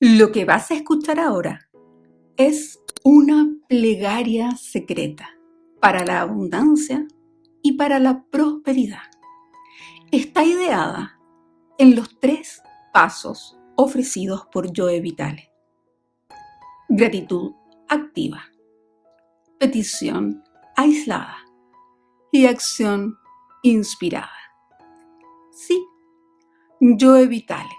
Lo que vas a escuchar ahora es una plegaria secreta para la abundancia y para la prosperidad. Está ideada en los tres pasos ofrecidos por Joe Vitale. Gratitud activa, petición aislada y acción inspirada. Sí, Joe Vitale,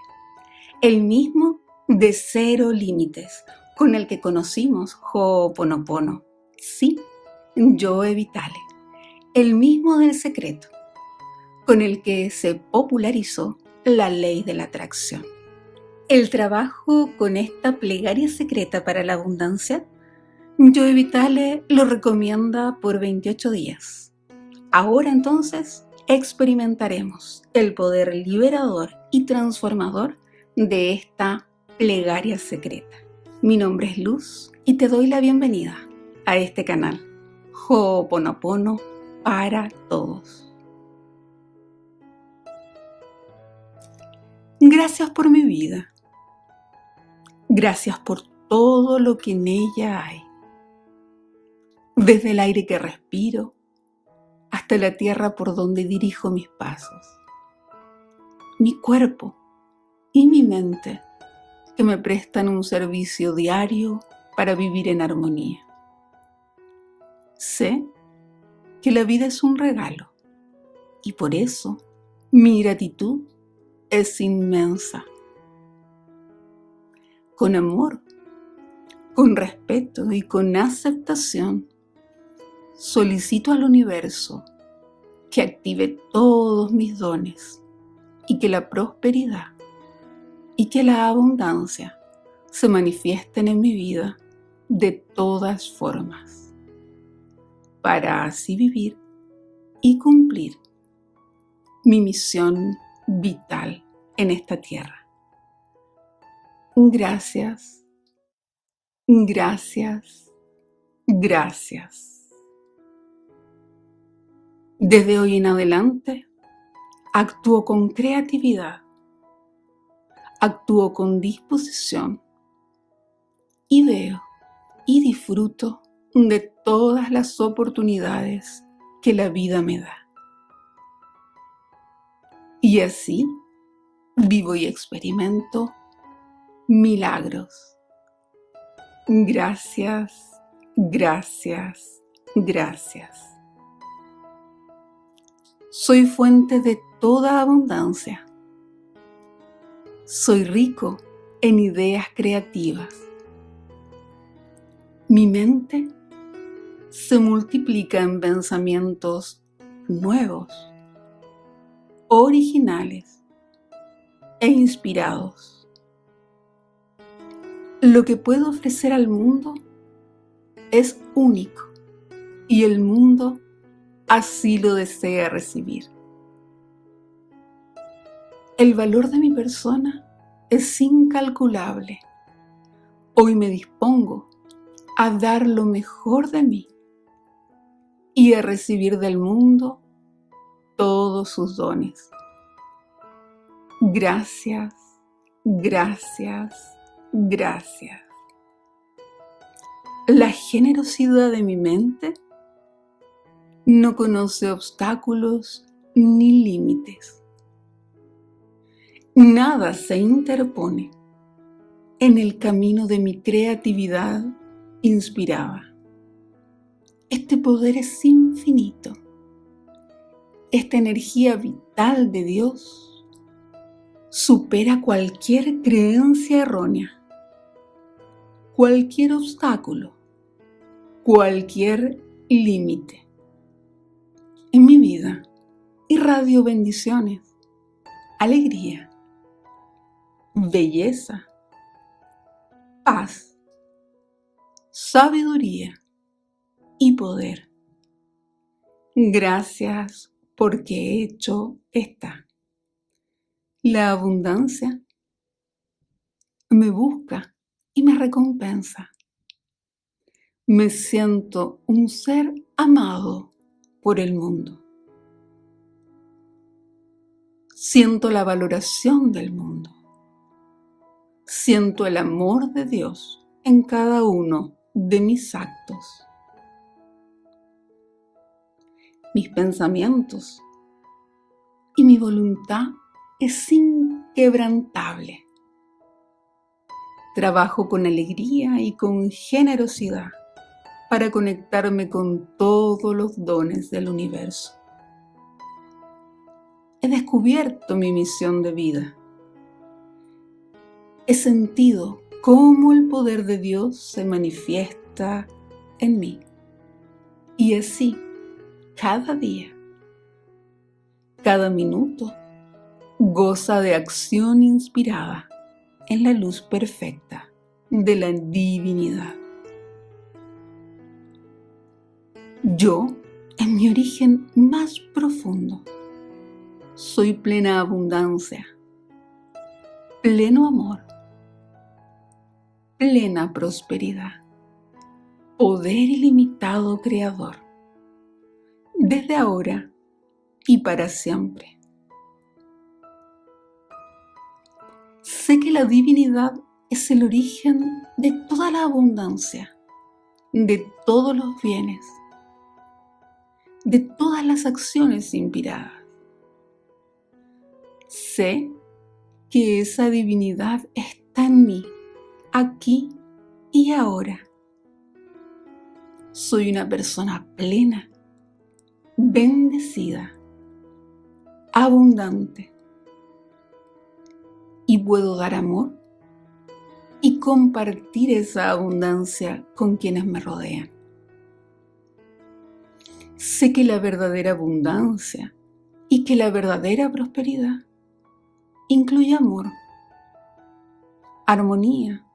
el mismo de cero límites con el que conocimos Ho'oponopono. Sí, Joe Vitale, el mismo del secreto, con el que se popularizó la ley de la atracción. El trabajo con esta plegaria secreta para la abundancia, Joe Vitale lo recomienda por 28 días. Ahora entonces experimentaremos el poder liberador y transformador de esta plegaria secreta. Mi nombre es Luz y te doy la bienvenida a este canal Ho'oponopono para todos. Gracias por mi vida. Gracias por todo lo que en ella hay. Desde el aire que respiro hasta la tierra por donde dirijo mis pasos. Mi cuerpo y mi mente que me prestan un servicio diario para vivir en armonía. Sé que la vida es un regalo y por eso mi gratitud es inmensa con amor, con respeto y con aceptación, solicito al universo que active todos mis dones y que la prosperidad y que la abundancia se manifiesten en mi vida de todas formas, para así vivir y cumplir mi misión vital en esta tierra. Gracias, gracias, gracias. Desde hoy en adelante, actúo con creatividad, actúo con disposición y veo y disfruto de todas las oportunidades que la vida me da. Y así vivo y experimento milagros. Gracias, gracias, gracias. Soy fuente de toda abundancia. Soy rico en ideas creativas. Mi mente se multiplica en pensamientos nuevos, originales e inspirados lo que puedo ofrecer al mundo es único y el mundo así lo desea recibir. El valor de mi persona es incalculable. Hoy me dispongo a dar lo mejor de mí y a recibir del mundo todos sus dones. Gracias, gracias gracias. La generosidad de mi mente no conoce obstáculos ni límites. Nada se interpone en el camino de mi creatividad inspirada. Este poder es infinito. Esta energía vital de Dios supera cualquier creencia errónea cualquier obstáculo, cualquier límite. En mi vida irradio bendiciones, alegría, belleza, paz, sabiduría y poder. Gracias porque hecho está. La abundancia me busca y me recompensa. Me siento un ser amado por el mundo. Siento la valoración del mundo. Siento el amor de Dios en cada uno de mis actos. Mis pensamientos y mi voluntad es inquebrantable. Trabajo con alegría y con generosidad para conectarme con todos los dones del universo. He descubierto mi misión de vida. He sentido cómo el poder de Dios se manifiesta en mí. Y así, cada día, cada minuto, goza de acción inspirada en la luz perfecta de la divinidad. Yo, en mi origen más profundo, soy plena abundancia, pleno amor, plena prosperidad, poder ilimitado creador, desde ahora y para siempre. Sé que la divinidad es el origen de toda la abundancia, de todos los bienes, de todas las acciones inspiradas. Sé que esa divinidad está en mí, aquí y ahora. Soy una persona plena, bendecida, abundante y puedo dar amor y compartir esa abundancia con quienes me rodean. Sé que la verdadera abundancia y que la verdadera prosperidad incluye amor, armonía,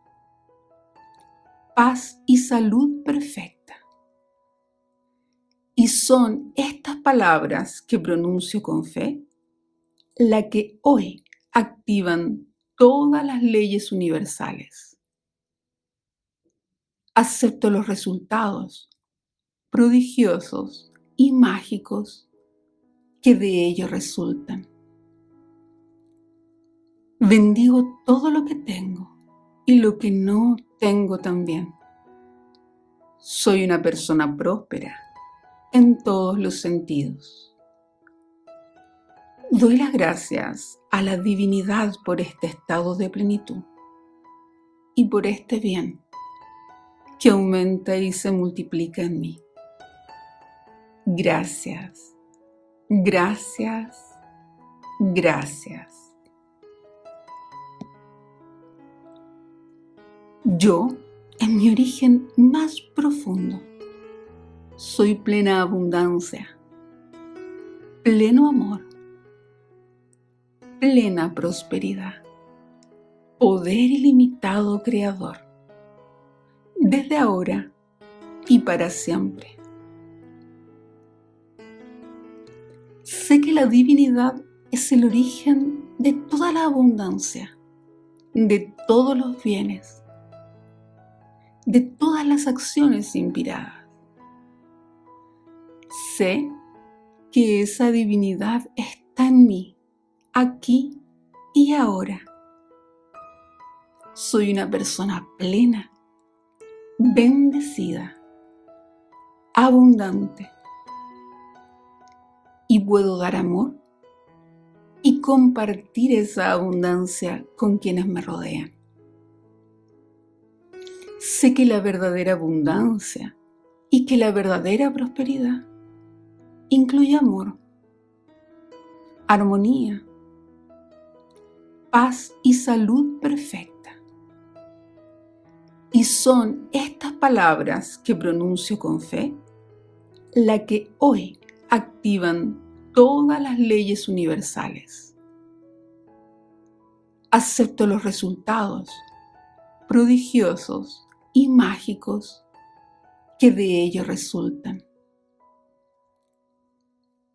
paz y salud perfecta. Y son estas palabras que pronuncio con fe la que hoy activan todas las leyes universales. Acepto los resultados prodigiosos y mágicos que de ello resultan. Bendigo todo lo que tengo y lo que no tengo también. Soy una persona próspera en todos los sentidos. Doy las gracias a la divinidad por este estado de plenitud y por este bien que aumenta y se multiplica en mí. Gracias, gracias, gracias. Yo, en mi origen más profundo, soy plena abundancia, pleno amor plena prosperidad, poder ilimitado creador, desde ahora y para siempre. Sé que la divinidad es el origen de toda la abundancia, de todos los bienes, de todas las acciones inspiradas. Sé que esa divinidad está en mí aquí y ahora. Soy una persona plena, bendecida, abundante y puedo dar amor y compartir esa abundancia con quienes me rodean. Sé que la verdadera abundancia y que la verdadera prosperidad incluye amor, armonía, paz y salud perfecta. Y son estas palabras que pronuncio con fe la que hoy activan todas las leyes universales. Acepto los resultados prodigiosos y mágicos que de ello resultan.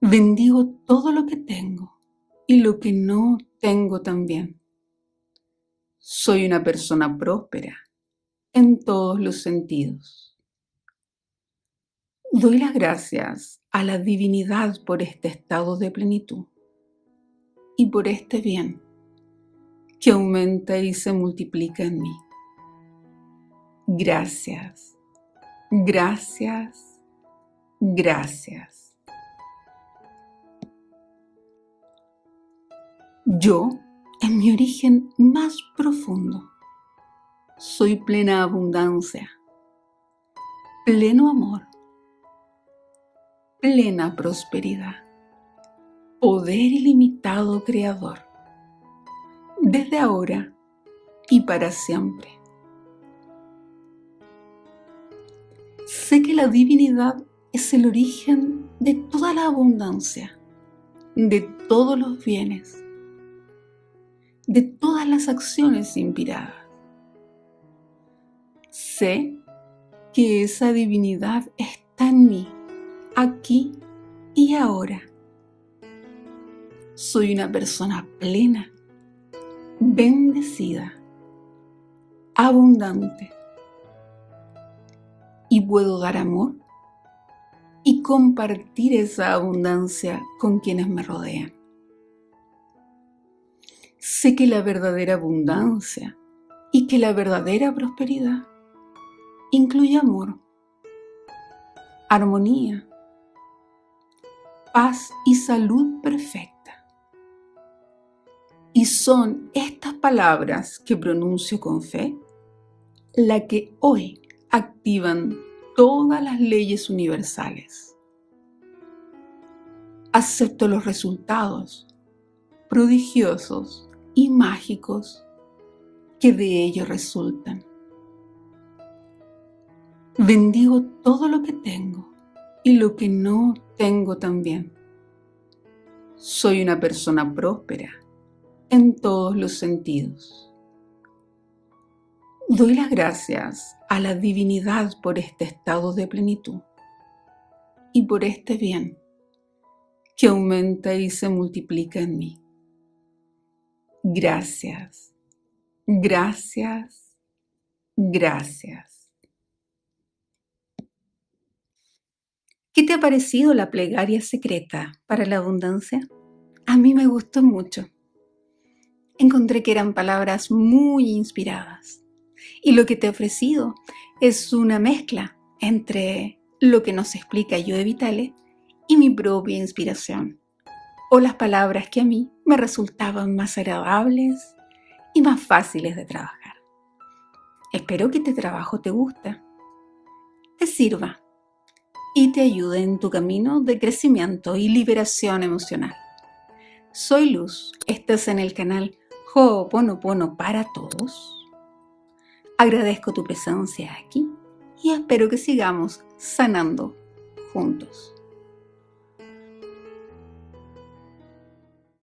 Bendigo todo lo que tengo y lo que no tengo también. Soy una persona próspera en todos los sentidos. Doy las gracias a la divinidad por este estado de plenitud y por este bien que aumenta y se multiplica en mí. Gracias, gracias, gracias. Yo, en mi origen más profundo, soy plena abundancia, pleno amor, plena prosperidad, poder ilimitado creador, desde ahora y para siempre. Sé que la divinidad es el origen de toda la abundancia, de todos los bienes, de todas las acciones inspiradas. Sé que esa divinidad está en mí, aquí y ahora. Soy una persona plena, bendecida, abundante puedo dar amor y compartir esa abundancia con quienes me rodean. Sé que la verdadera abundancia y que la verdadera prosperidad incluye amor, armonía, paz y salud perfecta. Y son estas palabras que pronuncio con fe la que hoy activan todas las leyes universales. Acepto los resultados prodigiosos y mágicos que de ello resultan. Bendigo todo lo que tengo y lo que no tengo también. Soy una persona próspera en todos los sentidos. Doy las gracias a la divinidad por este estado de plenitud y por este bien que aumenta y se multiplica en mí. Gracias, gracias, gracias. ¿Qué te ha parecido la plegaria secreta para la abundancia? A mí me gustó mucho. Encontré que eran palabras muy inspiradas y lo que te he ofrecido es una mezcla entre lo que nos explica Yo Vitale y mi propia inspiración, o las palabras que a mí me resultaban más agradables y más fáciles de trabajar. Espero que este trabajo te guste, te sirva y te ayude en tu camino de crecimiento y liberación emocional. Soy Luz, estás en el canal Ho'oponopono para todos Agradezco tu presencia aquí y espero que sigamos sanando juntos.